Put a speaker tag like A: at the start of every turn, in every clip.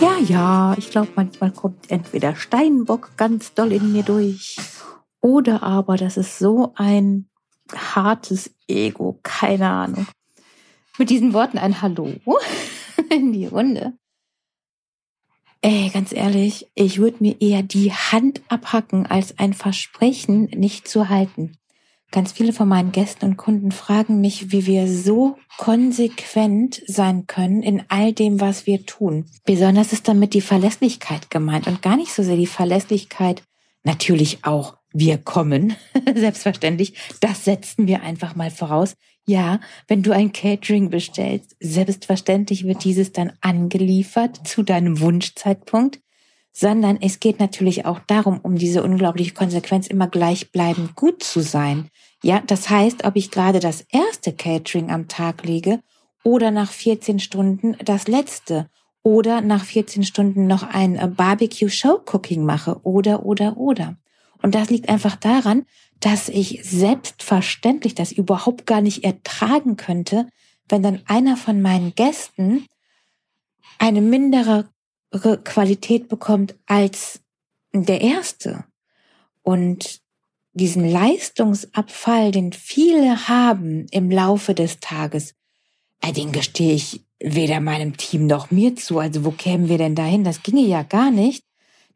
A: Ja, ja, ich glaube, manchmal kommt entweder Steinbock ganz doll in mir durch oder aber das ist so ein hartes Ego, keine Ahnung. Mit diesen Worten ein Hallo in die Runde. Ey, ganz ehrlich, ich würde mir eher die Hand abhacken, als ein Versprechen nicht zu halten. Ganz viele von meinen Gästen und Kunden fragen mich, wie wir so konsequent sein können in all dem, was wir tun. Besonders ist damit die Verlässlichkeit gemeint und gar nicht so sehr die Verlässlichkeit, natürlich auch wir kommen, selbstverständlich, das setzen wir einfach mal voraus. Ja, wenn du ein Catering bestellst, selbstverständlich wird dieses dann angeliefert zu deinem Wunschzeitpunkt sondern es geht natürlich auch darum, um diese unglaubliche Konsequenz immer gleichbleibend gut zu sein. Ja, das heißt, ob ich gerade das erste Catering am Tag lege oder nach 14 Stunden das letzte oder nach 14 Stunden noch ein äh, Barbecue Show Cooking mache oder, oder, oder. Und das liegt einfach daran, dass ich selbstverständlich das überhaupt gar nicht ertragen könnte, wenn dann einer von meinen Gästen eine mindere Qualität bekommt als der erste. Und diesen Leistungsabfall, den viele haben im Laufe des Tages, äh, den gestehe ich weder meinem Team noch mir zu. Also wo kämen wir denn dahin? Das ginge ja gar nicht.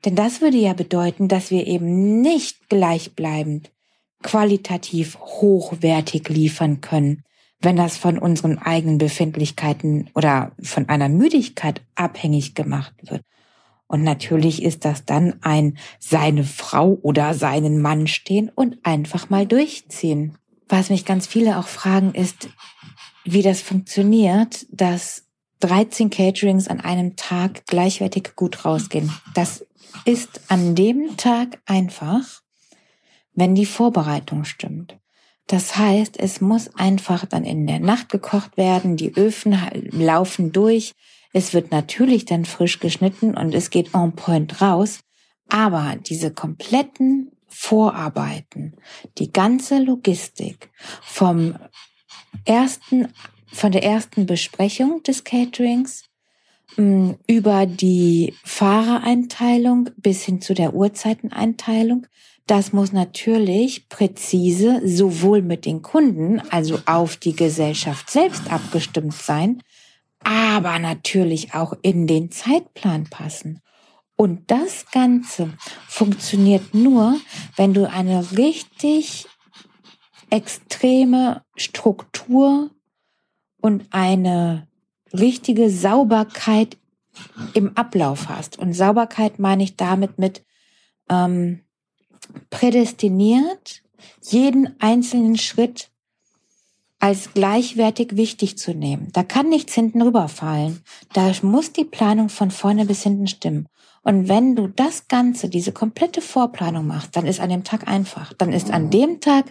A: Denn das würde ja bedeuten, dass wir eben nicht gleichbleibend qualitativ hochwertig liefern können, wenn das von unseren eigenen Befindlichkeiten oder von einer Müdigkeit abhängig gemacht wird. Und natürlich ist das dann ein seine Frau oder seinen Mann stehen und einfach mal durchziehen. Was mich ganz viele auch fragen ist, wie das funktioniert, dass 13 Caterings an einem Tag gleichwertig gut rausgehen. Das ist an dem Tag einfach, wenn die Vorbereitung stimmt. Das heißt, es muss einfach dann in der Nacht gekocht werden, die Öfen laufen durch, es wird natürlich dann frisch geschnitten und es geht en point raus, aber diese kompletten Vorarbeiten, die ganze Logistik vom ersten, von der ersten Besprechung des Caterings mm, über die Fahrereinteilung bis hin zu der Uhrzeiteneinteilung, das muss natürlich präzise sowohl mit den Kunden, also auf die Gesellschaft selbst abgestimmt sein, aber natürlich auch in den Zeitplan passen. Und das Ganze funktioniert nur, wenn du eine richtig extreme Struktur und eine richtige Sauberkeit im Ablauf hast. Und Sauberkeit meine ich damit mit ähm, prädestiniert, jeden einzelnen Schritt als gleichwertig wichtig zu nehmen. Da kann nichts hinten rüberfallen. Da muss die Planung von vorne bis hinten stimmen. Und wenn du das Ganze, diese komplette Vorplanung machst, dann ist an dem Tag einfach. Dann ist an dem Tag,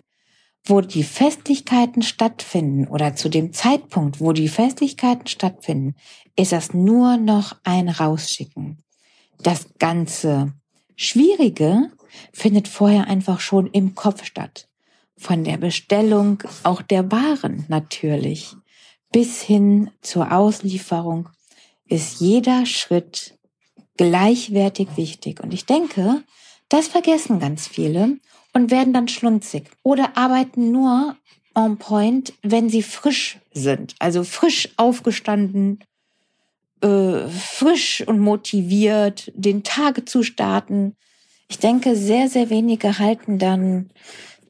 A: wo die Festlichkeiten stattfinden oder zu dem Zeitpunkt, wo die Festlichkeiten stattfinden, ist das nur noch ein Rausschicken. Das ganze Schwierige findet vorher einfach schon im Kopf statt. Von der Bestellung auch der Waren natürlich bis hin zur Auslieferung ist jeder Schritt gleichwertig wichtig. Und ich denke, das vergessen ganz viele und werden dann schlunzig oder arbeiten nur on point, wenn sie frisch sind. Also frisch aufgestanden, äh, frisch und motiviert, den Tag zu starten. Ich denke, sehr, sehr wenige halten dann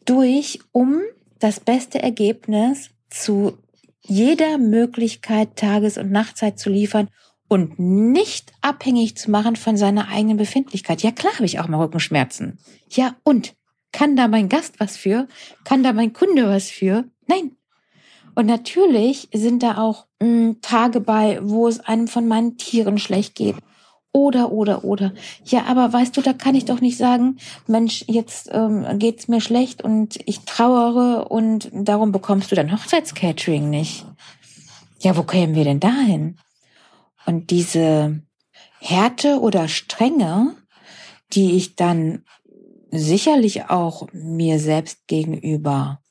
A: durch, um das beste Ergebnis zu jeder Möglichkeit Tages- und Nachtzeit zu liefern und nicht abhängig zu machen von seiner eigenen Befindlichkeit. Ja, klar habe ich auch mal Rückenschmerzen. Ja, und? Kann da mein Gast was für? Kann da mein Kunde was für? Nein. Und natürlich sind da auch mh, hm, Tage bei, wo es einem von meinen Tieren schlecht geht oder, oder, oder. Ja, aber weißt du, da kann ich doch nicht sagen, Mensch, jetzt ähm, geht's mir schlecht und ich trauere und darum bekommst du dein Hochzeitscatering nicht. Ja, wo kämen wir denn dahin? Und diese Härte oder Strenge, die ich dann sicherlich auch mir selbst gegenüber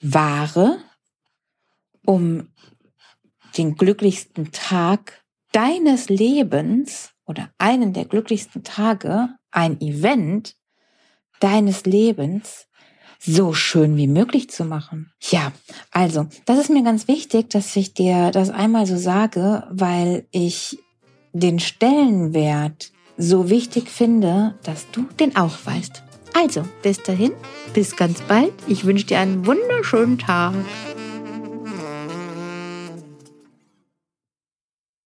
A: wahre, um den glücklichsten Tag deines Lebens oder einen der glücklichsten Tage, ein Event deines Lebens so schön wie möglich zu machen. Ja, also, das ist mir ganz wichtig, dass ich dir das einmal so sage, weil ich den Stellenwert so wichtig finde, dass du den auch weißt. Also, bis dahin, bis ganz bald. Ich wünsche dir einen wunderschönen Tag.